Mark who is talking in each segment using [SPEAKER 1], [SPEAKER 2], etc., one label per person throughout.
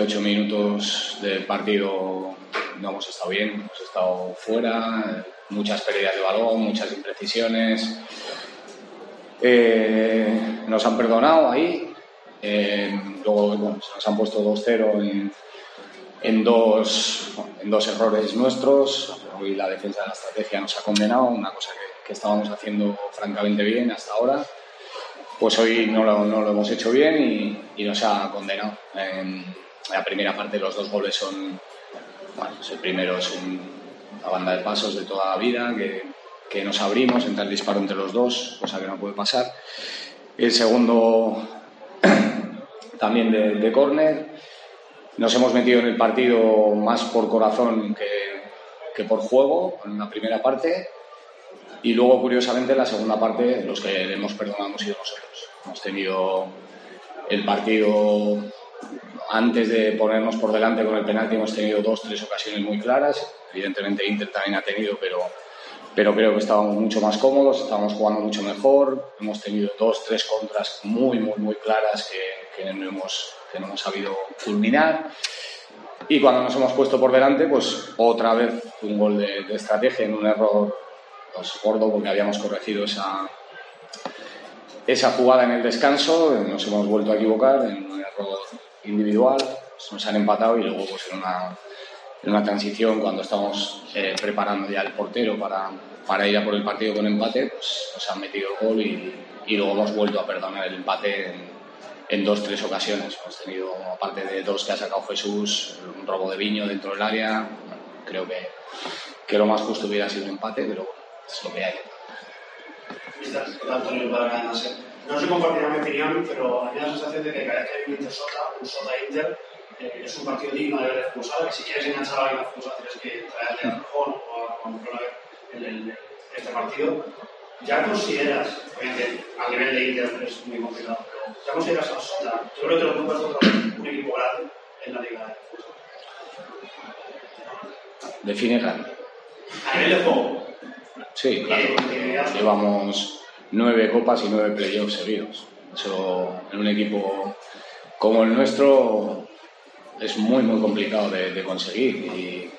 [SPEAKER 1] ocho minutos del partido no hemos estado bien, hemos estado fuera, muchas pérdidas de balón, muchas imprecisiones. Eh, nos han perdonado ahí, eh, luego nos han puesto 2-0 en, dos, en dos errores nuestros. Hoy la defensa de la estrategia nos ha condenado, una cosa que, estábamos haciendo francamente bien hasta ahora pues hoy no lo, no lo, hemos hecho bien y, nos ha condenado. En la primera parte los dos goles son, bueno, pues el primero es una banda de pasos de toda la vida, que, nos abrimos, entra el disparo entre los dos, cosa que no puede pasar. El segundo también de, de córner. Nos hemos metido en el partido más por corazón que, por juego en la primera parte y luego, curiosamente, en la segunda parte, los que hemos perdonado hemos sido nosotros. Hemos tenido el partido antes de ponernos por delante con el penalti, hemos tenido dos, tres ocasiones muy claras. Evidentemente, Inter también ha tenido, pero, pero creo que estábamos mucho más cómodos, estábamos jugando mucho mejor. Hemos tenido dos, tres contras muy, muy, muy claras que, no, hemos, no hemos sabido culminar. Y cuando nos hemos puesto por delante, pues otra vez un gol de, de estrategia en un error pues, gordo porque habíamos corregido esa, esa jugada en el descanso, nos hemos vuelto a equivocar en un error individual, nos han empatado y luego pues, en, una, en una transición cuando estamos eh, preparando ya el portero para, para, ir a por el partido con empate, pues nos han metido el gol y, y luego hemos vuelto a perdonar el empate en, en dos, tres ocasiones. Hemos tenido, aparte de dos que ha sacado Jesús, un robo de viño dentro del área. creo que, que, lo más justo hubiera sido un empate, pero es lo que hay.
[SPEAKER 2] No sé compartirá mi opinión, pero a mí la sensación de que cada vez que hay un Inter Sota, un Sota Inter, eh, es un partido digno de haber expulsado, que si quieres enganchar a alguien expulsado tienes que traerle a Rojón o a controlar el, el, este partido. ¿Ya consideras, obviamente a nivel de Inter es muy complicado, pero ya consideras a Sota, yo creo que lo pongas contra un equipo grande en la liga de fútbol?
[SPEAKER 1] Define grande.
[SPEAKER 2] A nivel de juego.
[SPEAKER 1] Sí, claro. Llevamos nueve copas y nueve playoffs seguidos. Eso en un equipo como el nuestro es muy, muy complicado de, conseguir y,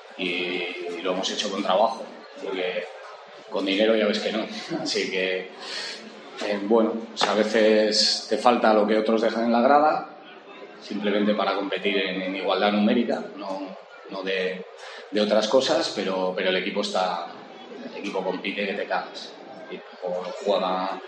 [SPEAKER 1] lo hemos hecho con trabajo, porque con dinero ya ves que no. Así que, eh, bueno, pues a veces te falta lo que otros dejan en la grada, simplemente para competir en, en igualdad numérica, no, no de, de, otras cosas, pero, pero el equipo está, el equipo compite que te cagas. Y juega,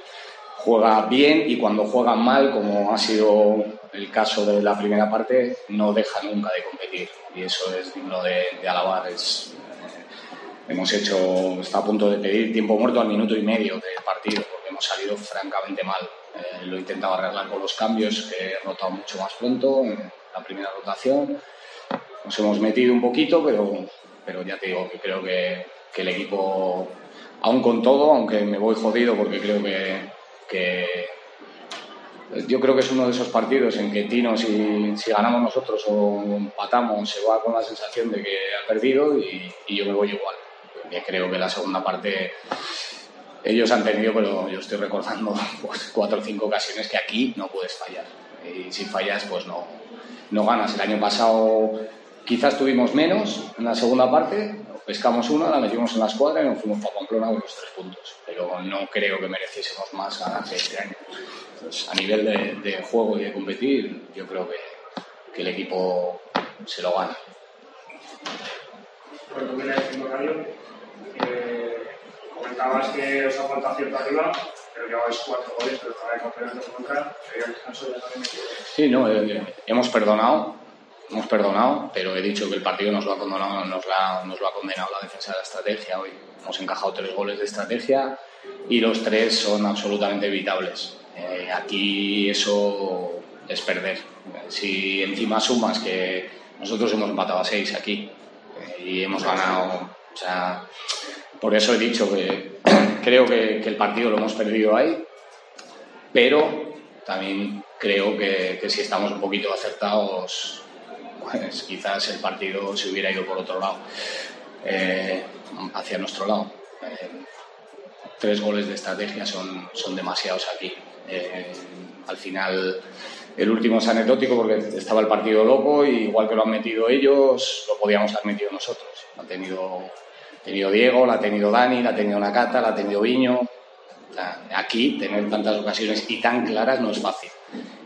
[SPEAKER 1] juega bien y cuando juega mal, como ha sido el caso de la primera parte, no deja nunca de competir. Y eso es digno de, de alabar. Es, eh, hemos hecho, está a punto de pedir tiempo muerto al minuto y medio del partido, porque hemos salido francamente mal. Eh, lo he intentado arreglar con los cambios, que he rotado mucho más pronto en la primera rotación. Nos hemos metido un poquito, pero, pero ya te digo que creo que que el equipo, aún con todo, aunque me voy jodido porque creo que, que yo creo que es uno de esos partidos en que Tino, si, si, ganamos nosotros o empatamos, se va con la sensación de que ha perdido y, y yo me voy igual. Yo creo que la segunda parte ellos han tenido, pero yo estoy recordando pues, cuatro o cinco ocasiones que aquí no puedes fallar. Y si fallas, pues no, no ganas. El año pasado quizás tuvimos menos en la segunda parte, pescamos una, la metimos en la escuadra y nos fuimos para Pamplona con los tres puntos. Pero no creo que mereciésemos más ganar este año. Entonces, a nivel de, de, juego y de competir, yo creo que, que el equipo se lo gana.
[SPEAKER 2] Bueno, mira, Mario, eh, comentabas que os ha faltado cierta arriba, pero lleváis cuatro goles, pero todavía el campeonato contra. El descanso ya también
[SPEAKER 1] Sí, no, eh, hemos perdonado hemos perdonado, pero he dicho que el partido nos lo ha condenado, nos lo ha, nos lo ha condenado la defensa de la estrategia hoy. Hemos encajado tres goles de estrategia y los tres son absolutamente evitables. Eh, aquí eso es perder. Si encima sumas que nosotros hemos empatado a seis aquí eh, y hemos ganado, o sea, por eso he dicho que creo que, que el partido lo hemos perdido ahí, pero también creo que, que si estamos un poquito acertados pues quizás el partido se hubiera ido por otro lado, eh, hacia nuestro lado. Eh, tres goles de estrategia son, son demasiados aquí. Eh, al final el último es anecdótico porque estaba el partido loco y igual que lo han metido ellos, lo podíamos haber metido nosotros. Ha tenido, tenido Diego, la ha tenido Dani, la ha tenido Nakata, la ha tenido Viño. Aquí tener tantas ocasiones y tan claras no es fácil.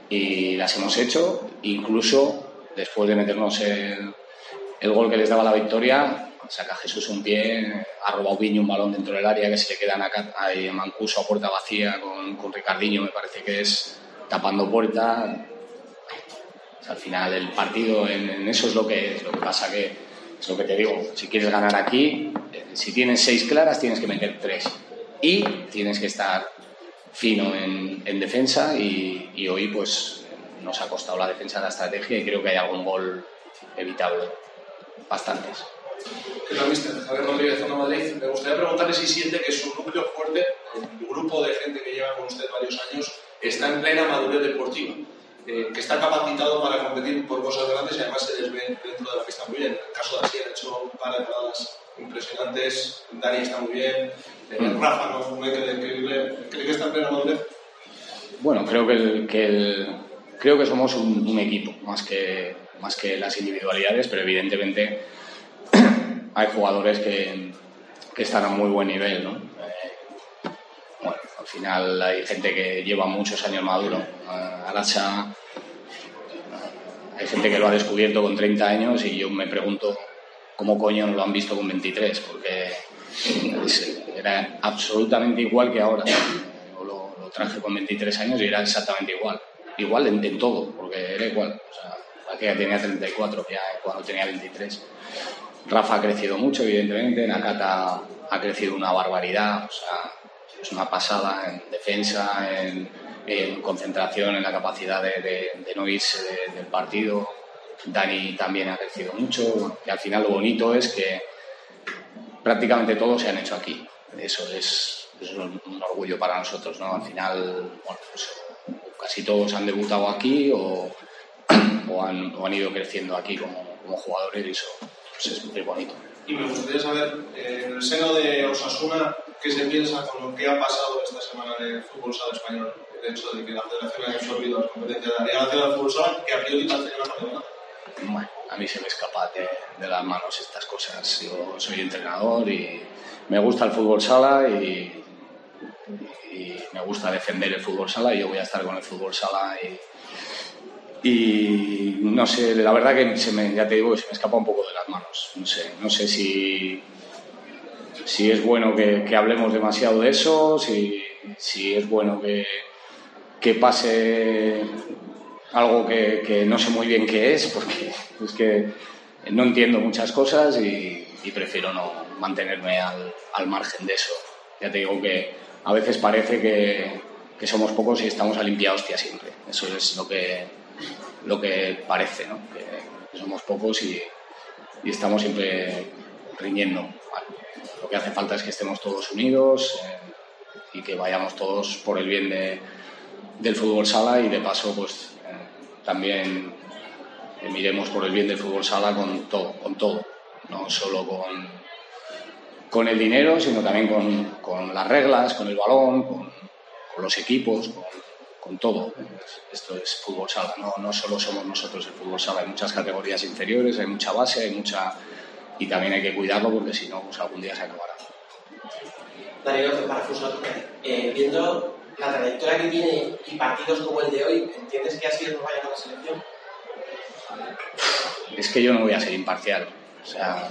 [SPEAKER 1] Y las hemos hecho, incluso después de meternos el, gol que les daba la victoria, saca Jesús un pie, ha robado Viño un balón dentro del área que se le queda a Mancuso a puerta vacía con, con me parece que es tapando puerta. al final el partido en, eso es lo que es, lo que pasa que es lo que te digo, si quieres ganar aquí, eh, si tienes seis claras tienes que meter tres y tienes que estar fino en, en defensa y hoy pues nos ha costado la defensa la estrategia y creo que hay algún gol evitable, bastantes.
[SPEAKER 3] ¿Qué tal, mister? Javier Rodríguez, Zona Madrid. Me gustaría preguntarle si siente que su núcleo fuerte, el grupo de gente que lleva con usted varios años, está en plena madurez deportiva, eh, que está capacitado para competir por cosas grandes y además se les ve dentro de la pista muy bien. En el caso de Asier ha hecho un par de paradas impresionantes, Dani está muy bien, eh. Rafa no, hay que decirle, ¿cree que está en plena madurez?
[SPEAKER 1] Bueno, creo que, el, que el, creo que somos un, equipo, más que, más que las individualidades, pero evidentemente hay jugadores que, que están a muy buen nivel, ¿no? Eh, bueno, al final hay gente que lleva muchos años maduro. Uh, Aracha, hay gente que lo ha descubierto con 30 años y yo me pregunto cómo coño no lo han visto con 23, porque era absolutamente igual que ahora. Lo, traje con 23 años y era exactamente igual. Igual en, en todo, porque era igual. O sea, que tenía 34 ya cuando tenía 23. Rafa ha crecido mucho, evidentemente, Nakata ha crecido una barbaridad, o sea, es una pasada en defensa, en, concentración, en la capacidad de, no irse del partido. Dani también ha crecido mucho y al final lo bonito es que prácticamente todos se han hecho aquí. Eso es, un, orgullo para nosotros, ¿no? Al final, bueno, pues, casi todos han debutado aquí o, o, han, ido creciendo aquí como, como jugadores y eso pues es muy bonito.
[SPEAKER 3] Y me gustaría saber, eh, en el seno de Osasuna, ¿qué se piensa con lo que ha pasado esta semana en el fútbol sala español? El hecho de que la federación haya absorbido las competencias de la Liga Nacional de Fútbol Sala, que a priori la Nacional
[SPEAKER 1] bueno, a mí se me escapa de, de, las manos estas cosas. Yo soy entrenador y me gusta el fútbol sala y, y me gusta defender el fútbol sala y yo voy a estar con el fútbol sala y, no sé, la verdad que se me, ya te digo que se me escapa un poco de las manos. No sé, no sé si, si es bueno que, que hablemos demasiado de eso, si, si es bueno que, que pase algo que, que, no sé muy bien qué es, porque es que no entiendo muchas cosas y, y prefiero no mantenerme al, al, margen de eso. Ya te digo que a veces parece que, que somos pocos y estamos a limpia hostia siempre. Eso es lo que, lo que parece, ¿no? que, somos pocos y, y, estamos siempre riñendo. Lo que hace falta es que estemos todos unidos eh, y que vayamos todos por el bien de, del fútbol sala y de paso pues eh, también miremos por el bien del fútbol sala con todo, con todo, no solo con, con el dinero, sino también con, con las reglas, con el balón, con, con los equipos, con, con todo. Esto es fútbol sala, no, no solo somos nosotros el fútbol sala, hay muchas categorías inferiores, hay mucha base, hay mucha... y también hay que cuidarlo porque si no, pues algún día se acabará.
[SPEAKER 4] Daniel, para Fusal, eh, viendo la trayectoria que tiene y partidos como el de hoy, ¿entiendes que así nos vaya a la selección?
[SPEAKER 1] Es que yo no voy a ser imparcial. O sea,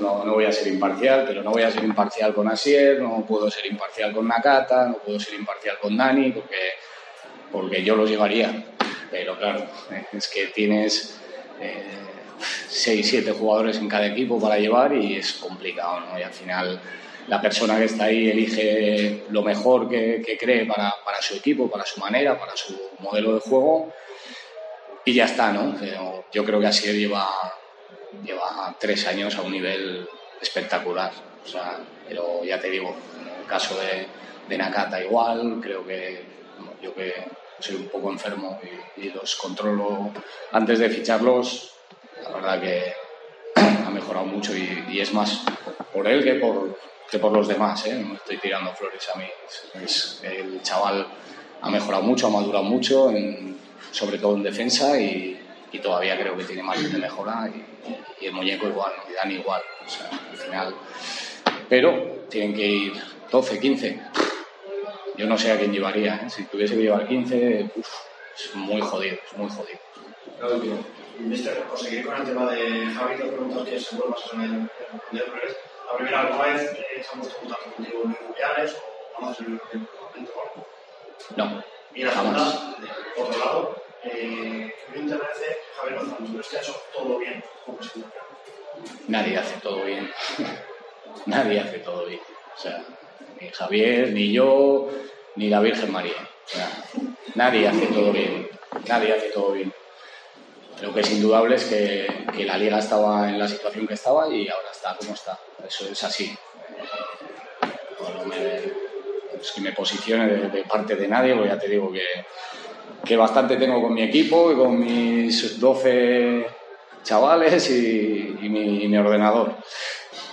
[SPEAKER 1] no, no, voy a ser imparcial, pero no voy a ser imparcial con Asier, no puedo ser imparcial con Nakata, no puedo ser imparcial con Dani, porque porque yo los llevaría. Pero claro, es que tienes eh, seis, siete jugadores en cada equipo para llevar y es complicado, ¿no? Y al final la persona que está ahí elige lo mejor que, que cree para, para, su equipo, para su manera, para su modelo de juego y ya está, ¿no? Yo creo que así lleva, lleva tres años a un nivel espectacular. O sea, pero ya te digo, en el caso de, de Nakata igual, creo que yo que soy un poco enfermo y, los controlo antes de ficharlos, la verdad que ha mejorado mucho y, es más por él que por, que por los demás, ¿eh? no estoy tirando flores a mí. Es, el chaval ha mejorado mucho, ha madurado mucho en, sobre todo en defensa y, y todavía creo que tiene margen de mejora y, y el muñeco igual, y Dani igual. O sea, al final. Pero tienen que ir 12, 15. Yo no sé a quién llevaría. ¿eh? Si tuviese que llevar 15, uf, es muy jodido, es muy jodido.
[SPEAKER 2] Mister, por seguir con el tema de Javi, te pregunto que se vuelva a el. La primera alguna vez eh, se han puesto en contacto contigo en mundiales o conoces el momento.
[SPEAKER 1] No,
[SPEAKER 2] Y la segunda, de otro lado, eh,
[SPEAKER 1] nadie hace todo bien. nadie hace todo bien. O sea, ni Javier, ni yo, ni la Virgen María. Nadie hace todo bien. Nadie hace todo bien. Lo que es indudable es que, la liga estaba en la situación que estaba y ahora está como está. Eso es así. No me- es que me posicione de, de parte de nadie, porque ya te digo que, que bastante tengo con mi equipo y con mis 12 chavales y, mi, ordenador.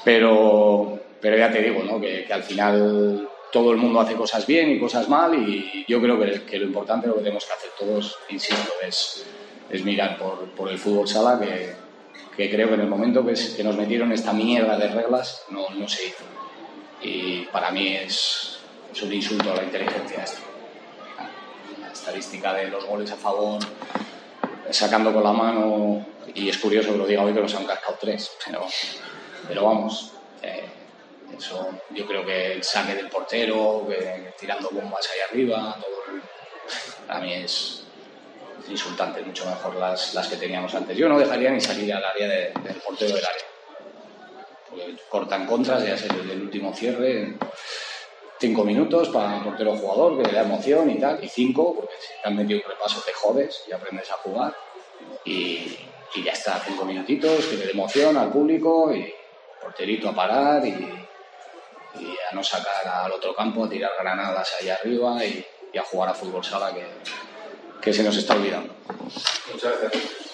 [SPEAKER 1] Pero, pero ya te digo, ¿no? que, al final todo el mundo hace cosas bien y cosas mal y yo creo que, lo importante, lo que tenemos que hacer todos, insisto, es, es mirar por, por el fútbol sala, que, que creo que en el momento que, que nos metieron esta mierda de reglas no, no se hizo. Y para mí es, es un insulto a la inteligencia esto. Estadística de los goles a favor sacando con la mano y es curioso que lo diga hoy que nos han cascado tres pero, pero vamos eh, eso yo creo que el saque del portero tirando bombas ahí arriba todo el- para mí es es insultante mucho mejor las, las que teníamos antes. Yo no dejaría ni salir al área de- del portero del área porque cortan contras ya sé desde el último cierre cinco minutos para portero jugador que le da emoción y tal, y cinco, porque si te han metido un repaso te jodes y aprendes a jugar, y, y ya está, cinco minutitos, que le dé emoción al público, y porterito a parar, y, y a no sacar al otro campo, a tirar granadas allá arriba, y, y a jugar a fútbol sala que, que se nos está olvidando.
[SPEAKER 3] Muchas gracias.